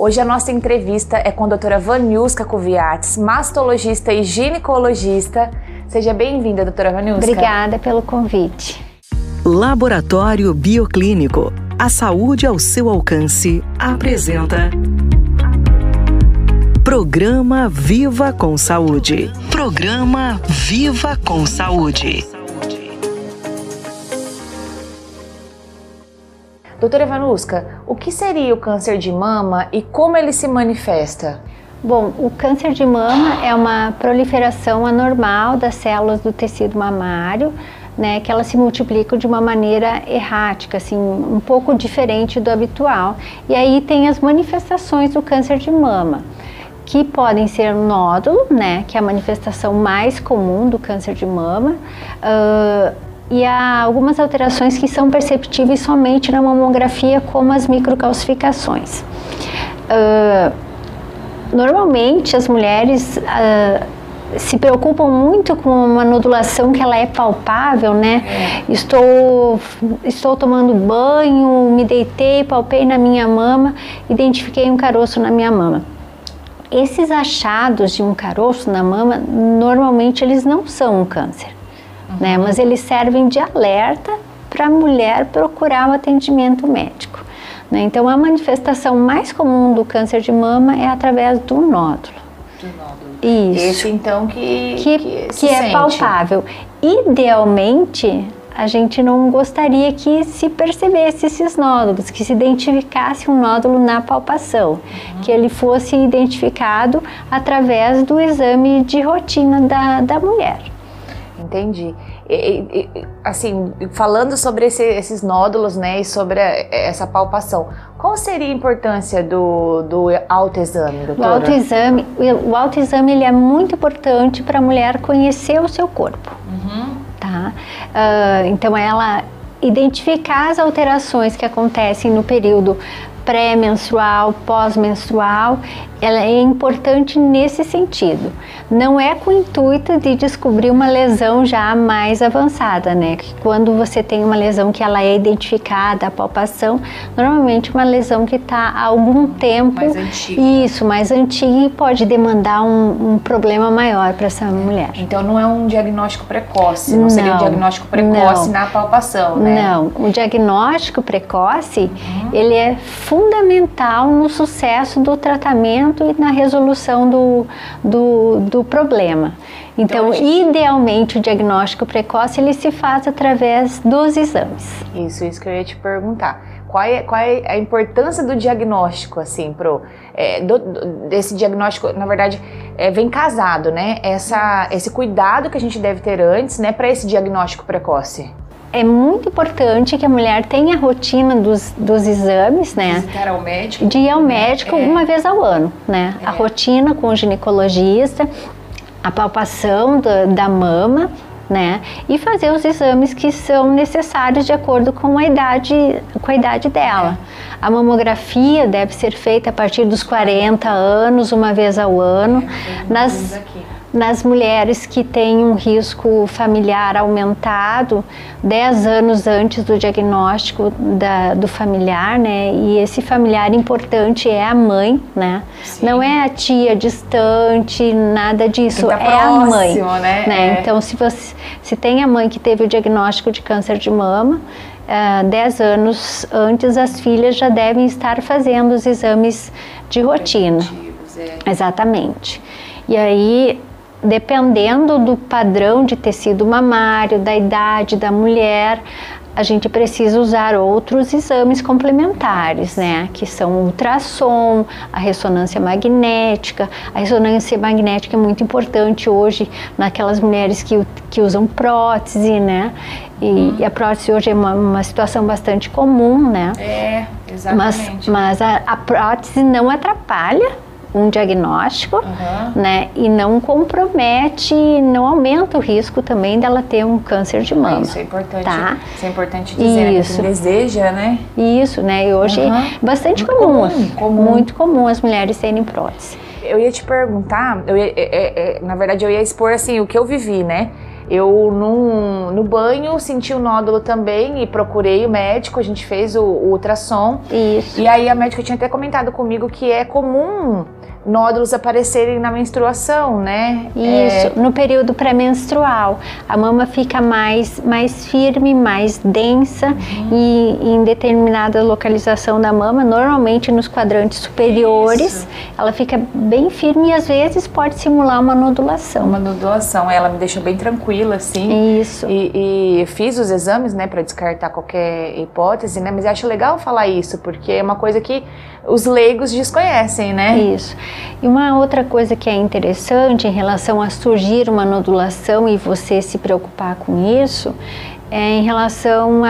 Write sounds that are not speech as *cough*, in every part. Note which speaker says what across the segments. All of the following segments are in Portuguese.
Speaker 1: Hoje a nossa entrevista é com a doutora Vaniuska Kuviates, mastologista e ginecologista. Seja bem-vinda, doutora Vaniuska.
Speaker 2: Obrigada pelo convite.
Speaker 3: Laboratório Bioclínico. A saúde ao seu alcance. Apresenta. Programa Viva com Saúde. Programa Viva com Saúde.
Speaker 1: Doutora Vanuska, o que seria o câncer de mama e como ele se manifesta?
Speaker 2: Bom, o câncer de mama é uma proliferação anormal das células do tecido mamário, né, que elas se multiplicam de uma maneira errática, assim, um pouco diferente do habitual. E aí tem as manifestações do câncer de mama, que podem ser nódulo, né, que é a manifestação mais comum do câncer de mama, uh, e há algumas alterações que são perceptíveis somente na mamografia, como as microcalcificações. Uh, normalmente as mulheres uh, se preocupam muito com uma nodulação que ela é palpável, né? É. Estou, estou tomando banho, me deitei, palpei na minha mama, identifiquei um caroço na minha mama. Esses achados de um caroço na mama, normalmente eles não são um câncer né? Mas eles servem de alerta para a mulher procurar o um atendimento médico. Né? Então, a manifestação mais comum do câncer de mama é através do nódulo.
Speaker 1: Do nódulo.
Speaker 2: Isso.
Speaker 1: Esse, então, que,
Speaker 2: que, que, que é palpável. Idealmente, a gente não gostaria que se percebesse esses nódulos, que se identificasse um nódulo na palpação, uhum. que ele fosse identificado através do exame de rotina da, da mulher.
Speaker 1: Entendi. E, e, assim, falando sobre esse, esses nódulos, né, e sobre a, essa palpação, qual seria a importância do, do autoexame, doutora?
Speaker 2: O autoexame, o autoexame ele é muito importante para a mulher conhecer o seu corpo, uhum. tá? Uh, então, ela identificar as alterações que acontecem no período pré-menstrual, pós-menstrual, ela é importante nesse sentido. Não é com o intuito de descobrir uma lesão já mais avançada, né? Que quando você tem uma lesão que ela é identificada, a palpação, normalmente uma lesão que está há algum tempo,
Speaker 1: mais antiga.
Speaker 2: isso, mais antiga e pode demandar um, um problema maior para essa mulher.
Speaker 1: Então não é um diagnóstico precoce, não, não seria um diagnóstico precoce não, na palpação, né?
Speaker 2: Não, o diagnóstico precoce uhum. ele é fundamental no sucesso do tratamento e na resolução do, do, do problema. Então, então idealmente, o diagnóstico precoce ele se faz através dos exames.
Speaker 1: Isso, isso que eu ia te perguntar. Qual é, qual é a importância do diagnóstico, assim, pro, é, do, desse diagnóstico, na verdade, é, vem casado, né? Essa, esse cuidado que a gente deve ter antes, né, para esse diagnóstico precoce
Speaker 2: é muito importante que a mulher tenha a rotina dos, dos exames, né?
Speaker 1: Visitar ao médico.
Speaker 2: De ir ao médico é. uma vez ao ano, né? É. A rotina com o ginecologista, a palpação da, da mama, né? E fazer os exames que são necessários de acordo com a idade, com a idade dela. É. A mamografia deve ser feita a partir dos 40 anos, uma vez ao ano. É, nas, aqui nas mulheres que têm um risco familiar aumentado 10 anos antes do diagnóstico da, do familiar, né? E esse familiar importante é a mãe, né? Sim. Não é a tia distante, nada disso,
Speaker 1: tá
Speaker 2: é
Speaker 1: próximo,
Speaker 2: a mãe.
Speaker 1: Né?
Speaker 2: né? É. Então, se, você, se tem a mãe que teve o diagnóstico de câncer de mama, uh, 10 anos antes, as filhas já devem estar fazendo os exames de rotina. É. Exatamente. E aí, dependendo do padrão de tecido mamário, da idade da mulher, a gente precisa usar outros exames complementares, né? Que são o ultrassom, a ressonância magnética. A ressonância magnética é muito importante hoje naquelas mulheres que, que usam prótese, né? E, hum. e a prótese hoje é uma, uma, situação bastante comum, né?
Speaker 1: É, exatamente.
Speaker 2: Mas, mas a, a prótese não atrapalha um diagnóstico, uhum. né? E não compromete, não aumenta o risco também dela ter um câncer de mama.
Speaker 1: Isso é importante. Tá? Isso é importante dizer, Isso. Né? Deseja, né?
Speaker 2: Isso, né? E hoje uhum. é bastante comum, comum, comum, muito comum as mulheres terem prótese.
Speaker 1: Eu ia te perguntar, eu ia, é, é, é, na verdade eu ia expor assim o que eu vivi, né? Eu num, no banho senti o um nódulo também e procurei o médico, a gente fez o, o ultrassom.
Speaker 2: Isso.
Speaker 1: E aí a médica tinha até comentado comigo que é comum nódulos aparecerem na menstruação, né?
Speaker 2: Isso, é... no período pré-menstrual. A mama fica mais, mais firme, mais densa uhum. e em determinada localização da mama, normalmente nos quadrantes superiores, Isso. ela fica bem firme e às vezes pode simular uma nodulação.
Speaker 1: Uma nodulação, ela me deixou bem tranquila, assim.
Speaker 2: Isso.
Speaker 1: E, e fiz os exames, né, para descartar qualquer hipótese, né? Mas acho legal falar isso, porque é uma coisa que os leigos desconhecem, né?
Speaker 2: Isso. E uma outra coisa que é interessante em relação a surgir uma nodulação e você se preocupar com isso é em relação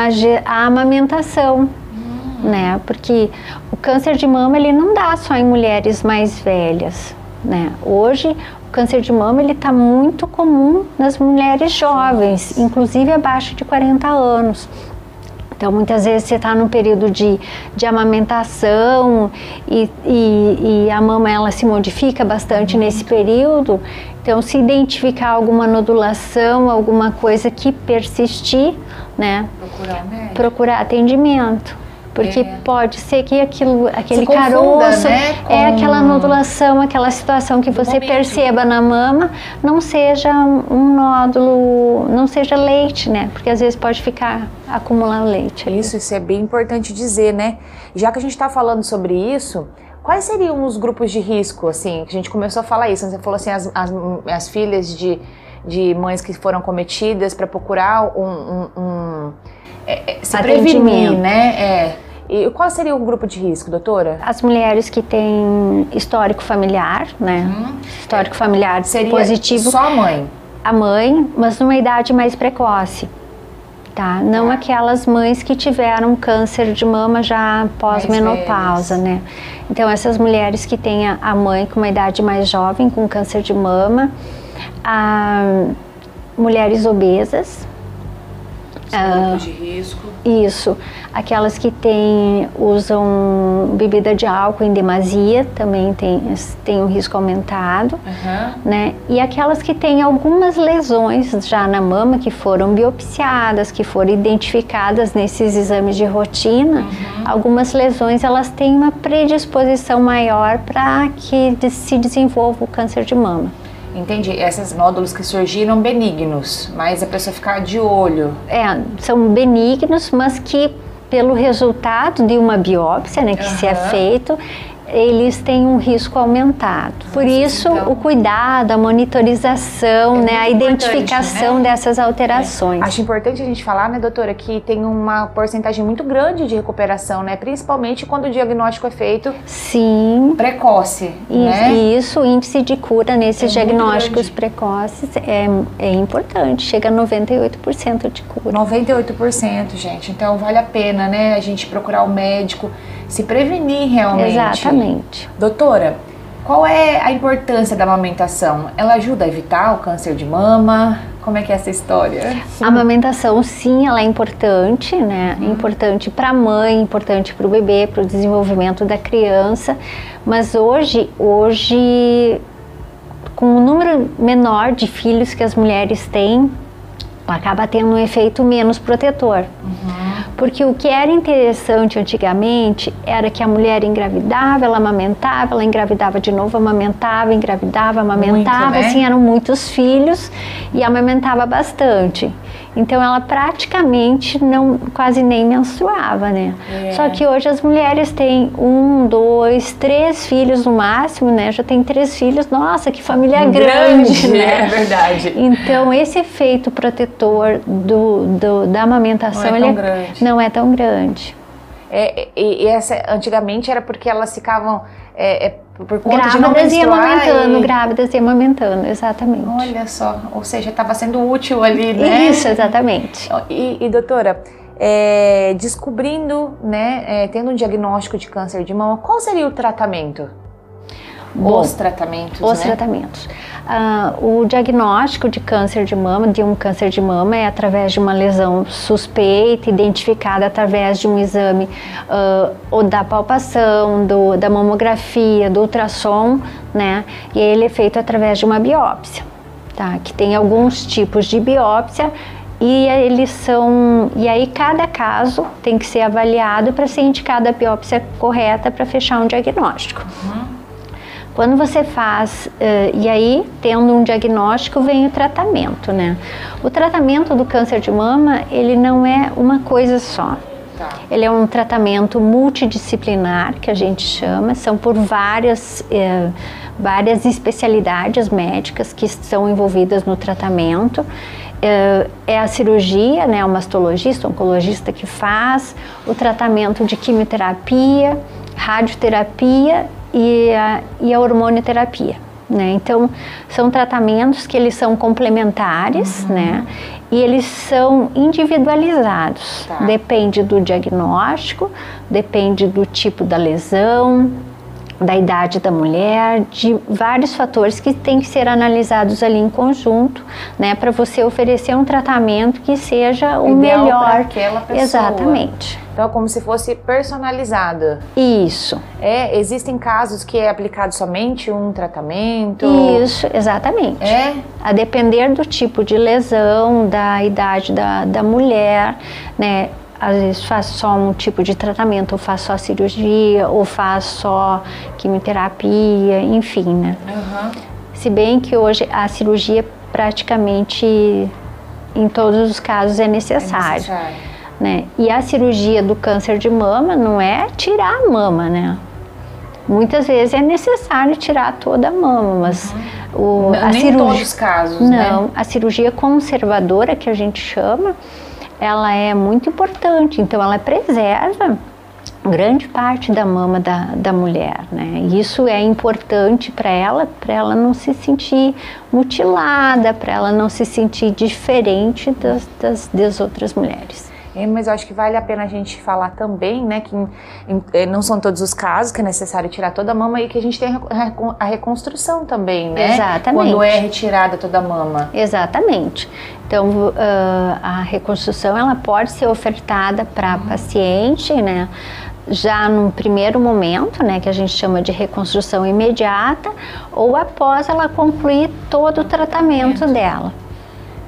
Speaker 2: à amamentação. Hum. Né? Porque o câncer de mama ele não dá só em mulheres mais velhas, né? Hoje o câncer de mama ele está muito comum nas mulheres jovens, inclusive abaixo de 40 anos. Então, muitas vezes você está num período de, de amamentação e, e, e, a mama ela se modifica bastante uhum. nesse período. Então, se identificar alguma nodulação, alguma coisa que persistir, né?
Speaker 1: Procurar,
Speaker 2: procurar atendimento. Porque é. pode ser que aquilo, aquele
Speaker 1: confunda,
Speaker 2: caroço
Speaker 1: né,
Speaker 2: é aquela nodulação, aquela situação que você momento. perceba na mama, não seja um nódulo, não seja leite, né? Porque às vezes pode ficar acumulando leite.
Speaker 1: Isso, isso é bem importante dizer, né? Já que a gente está falando sobre isso, quais seriam os grupos de risco, assim? A gente começou a falar isso, você falou assim, as, as, as filhas de, de mães que foram cometidas para procurar um, um, um é, é, se prevenir, né? É. E qual seria o grupo de risco, doutora?
Speaker 2: As mulheres que têm histórico familiar, né? Uhum. Histórico familiar seria positivo.
Speaker 1: Só a mãe?
Speaker 2: A mãe, mas numa idade mais precoce. Tá? Não tá. aquelas mães que tiveram câncer de mama já pós-menopausa, né? Então, essas mulheres que têm a mãe com uma idade mais jovem, com câncer de mama, a, mulheres obesas,
Speaker 1: ah, de risco.
Speaker 2: Isso. Aquelas que têm, usam bebida de álcool em demasia também tem, tem um risco aumentado. Uhum. Né? E aquelas que têm algumas lesões já na mama que foram biopsiadas, que foram identificadas nesses exames de rotina, uhum. algumas lesões elas têm uma predisposição maior para que se desenvolva o câncer de mama.
Speaker 1: Entendi. Esses nódulos que surgiram benignos, mas a pessoa ficar de olho.
Speaker 2: É, são benignos, mas que pelo resultado de uma biópsia, né, que uhum. se é feito, eles têm um risco aumentado. Por isso, então, o cuidado, a monitorização, é né, a identificação né? dessas alterações.
Speaker 1: É. Acho importante a gente falar, né, doutora, que tem uma porcentagem muito grande de recuperação, né, principalmente quando o diagnóstico é feito
Speaker 2: Sim.
Speaker 1: precoce.
Speaker 2: Isso,
Speaker 1: né?
Speaker 2: isso o índice de cura nesses é diagnósticos precoces é, é importante, chega a 98% de cura.
Speaker 1: 98%, gente. Então, vale a pena, né, a gente procurar o médico se prevenir realmente.
Speaker 2: Exatamente.
Speaker 1: Doutora, qual é a importância da amamentação? Ela ajuda a evitar o câncer de mama? Como é que é essa história?
Speaker 2: A amamentação, sim, ela é importante, né? Uhum. Importante para a mãe, importante para o bebê, para o desenvolvimento da criança. Mas hoje, hoje, com o número menor de filhos que as mulheres têm, acaba tendo um efeito menos protetor. Uhum. Porque o que era interessante antigamente era que a mulher engravidava, ela amamentava, ela engravidava de novo, amamentava, engravidava, amamentava, Muito, né? assim, eram muitos filhos e amamentava bastante. Então ela praticamente não, quase nem menstruava, né? É. Só que hoje as mulheres têm um, dois, três filhos no máximo, né? Já tem três filhos, nossa, que família grande, grande *laughs* né?
Speaker 1: É verdade.
Speaker 2: Então esse efeito protetor do, do da amamentação
Speaker 1: não é tão, é, grande.
Speaker 2: Não é tão grande.
Speaker 1: É, e, e essa, antigamente era porque elas ficavam é, é por conta
Speaker 2: grávidas e amamentando, e... grávidas e amamentando, exatamente.
Speaker 1: Olha só, ou seja, estava sendo útil ali, né?
Speaker 2: Isso, exatamente.
Speaker 1: E, e doutora, é, descobrindo, né, é, tendo um diagnóstico de câncer de mama, qual seria o tratamento?
Speaker 2: Bom,
Speaker 1: os tratamentos,
Speaker 2: Os
Speaker 1: né?
Speaker 2: tratamentos. Uh, o diagnóstico de câncer de mama, de um câncer de mama, é através de uma lesão suspeita, identificada através de um exame uh, ou da palpação, do, da mamografia, do ultrassom, né? E ele é feito através de uma biópsia. tá? Que tem alguns tipos de biópsia e eles são e aí cada caso tem que ser avaliado para ser indicada a biópsia correta para fechar um diagnóstico. Uhum. Quando você faz, uh, e aí tendo um diagnóstico vem o tratamento, né? O tratamento do câncer de mama, ele não é uma coisa só. Tá. Ele é um tratamento multidisciplinar, que a gente chama, são por várias, uh, várias especialidades médicas que estão envolvidas no tratamento é a cirurgia, né, o mastologista, o oncologista que faz, o tratamento de quimioterapia, radioterapia e a, e a hormonioterapia. Né? Então, são tratamentos que eles são complementares, uhum. né? E eles são individualizados. Tá. Depende do diagnóstico, depende do tipo da lesão, da idade da mulher, de vários fatores que têm que ser analisados ali em conjunto, né, para você oferecer um tratamento que seja o, Ideal melhor.
Speaker 1: aquela pessoa.
Speaker 2: Exatamente.
Speaker 1: Então, é como se fosse personalizada.
Speaker 2: Isso.
Speaker 1: É, existem casos que é aplicado somente um tratamento?
Speaker 2: Isso, exatamente.
Speaker 1: É?
Speaker 2: A depender do tipo de lesão, da idade da, da mulher, né? às vezes faço só um tipo de tratamento, ou faço só cirurgia, ou faço só quimioterapia, enfim, né? Uhum. Se bem que hoje a cirurgia praticamente em todos os casos é necessário. É necessário. Né? E a cirurgia do câncer de mama não é tirar a mama, né? Muitas vezes é necessário tirar toda a mama, mas
Speaker 1: uhum. o, a Nem cirurgia, todos os casos,
Speaker 2: Não, né? a cirurgia conservadora que a gente chama, ela é muito importante, então ela preserva grande parte da mama da, da mulher, né? Isso é importante para ela, para ela não se sentir mutilada, para ela não se sentir diferente das, das, das outras mulheres.
Speaker 1: É, mas eu acho que vale a pena a gente falar também, né, que em, eh, não são todos os casos que é necessário tirar toda a mama e que a gente tem a, a reconstrução também, né?
Speaker 2: Exatamente.
Speaker 1: Quando é retirada toda a mama.
Speaker 2: Exatamente. Então, uh, a reconstrução ela pode ser ofertada para uhum. paciente, né? já no primeiro momento, né, que a gente chama de reconstrução imediata, ou após ela concluir todo o tratamento dela.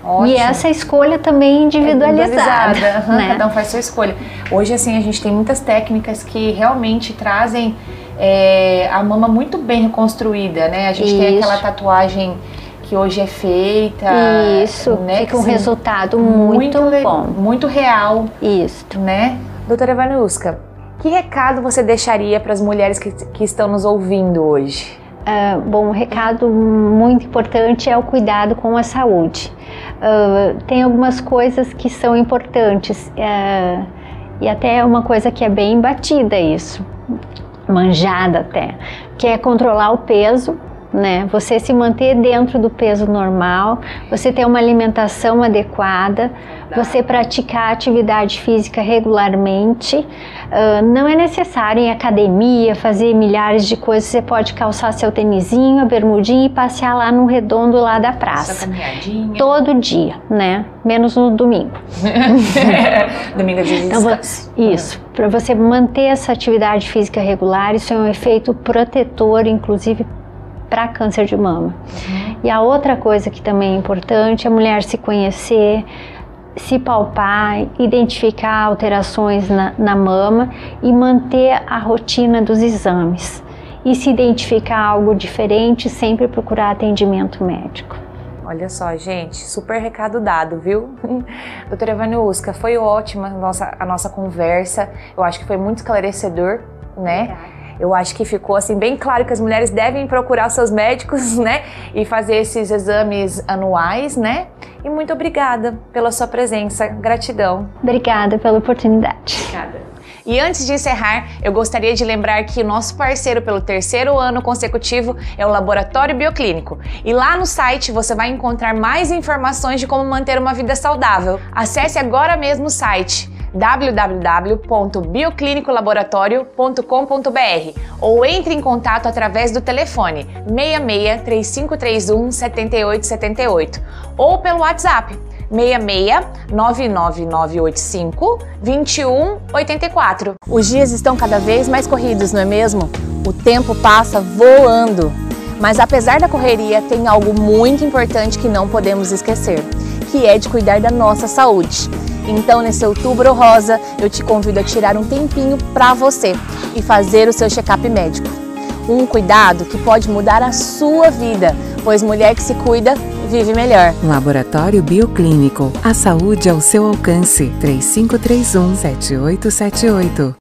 Speaker 2: Ótimo. E essa escolha também individualizada. É individualizada.
Speaker 1: Né? Cada um faz sua escolha. Hoje, assim, a gente tem muitas técnicas que realmente trazem é, a mama muito bem reconstruída, né? A gente Isso. tem aquela tatuagem que hoje é feita.
Speaker 2: Isso, né? fica um assim, resultado muito, muito bom.
Speaker 1: Muito real.
Speaker 2: Isso.
Speaker 1: Né? Doutora Vanuska, que recado você deixaria para as mulheres que, que estão nos ouvindo hoje?
Speaker 2: Uh, bom, um recado muito importante é o cuidado com a saúde. Uh, tem algumas coisas que são importantes uh, e até uma coisa que é bem batida isso, manjada até, que é controlar o peso né? Você se manter dentro do peso normal, você ter uma alimentação adequada, você praticar atividade física regularmente. Uh, não é necessário em academia fazer milhares de coisas. Você pode calçar seu tênisinho, a bermudinha e passear lá no redondo lá da praça. Todo dia, né? Menos no domingo. *laughs*
Speaker 1: domingo é dia de então,
Speaker 2: Isso. Para você manter essa atividade física regular, isso é um efeito protetor, inclusive para câncer de mama. Uhum. E a outra coisa que também é importante é a mulher se conhecer, se palpar, identificar alterações na, na mama e manter a rotina dos exames. E se identificar algo diferente, sempre procurar atendimento médico.
Speaker 1: Olha só, gente, super recado dado, viu? *laughs* Doutora Evaniuska, foi ótima a nossa, a nossa conversa. Eu acho que foi muito esclarecedor, né? Obrigada. Eu acho que ficou assim bem claro que as mulheres devem procurar seus médicos, *laughs* né, e fazer esses exames anuais, né? E muito obrigada pela sua presença. Gratidão.
Speaker 2: Obrigada pela oportunidade.
Speaker 1: Obrigada. E antes de encerrar, eu gostaria de lembrar que o nosso parceiro pelo terceiro ano consecutivo é o Laboratório Bioclínico. E lá no site você vai encontrar mais informações de como manter uma vida saudável. Acesse agora mesmo o site www.bioclinicolaboratorio.com.br ou entre em contato através do telefone 66 3531 7878 ou pelo WhatsApp 66 99985 2184. Os dias estão cada vez mais corridos, não é mesmo? O tempo passa voando. Mas apesar da correria, tem algo muito importante que não podemos esquecer, que é de cuidar da nossa saúde. Então, nesse outubro rosa, eu te convido a tirar um tempinho para você e fazer o seu check-up médico. Um cuidado que pode mudar a sua vida, pois mulher que se cuida vive melhor.
Speaker 4: Laboratório Bioclínico. A saúde ao seu alcance. 3531 7878.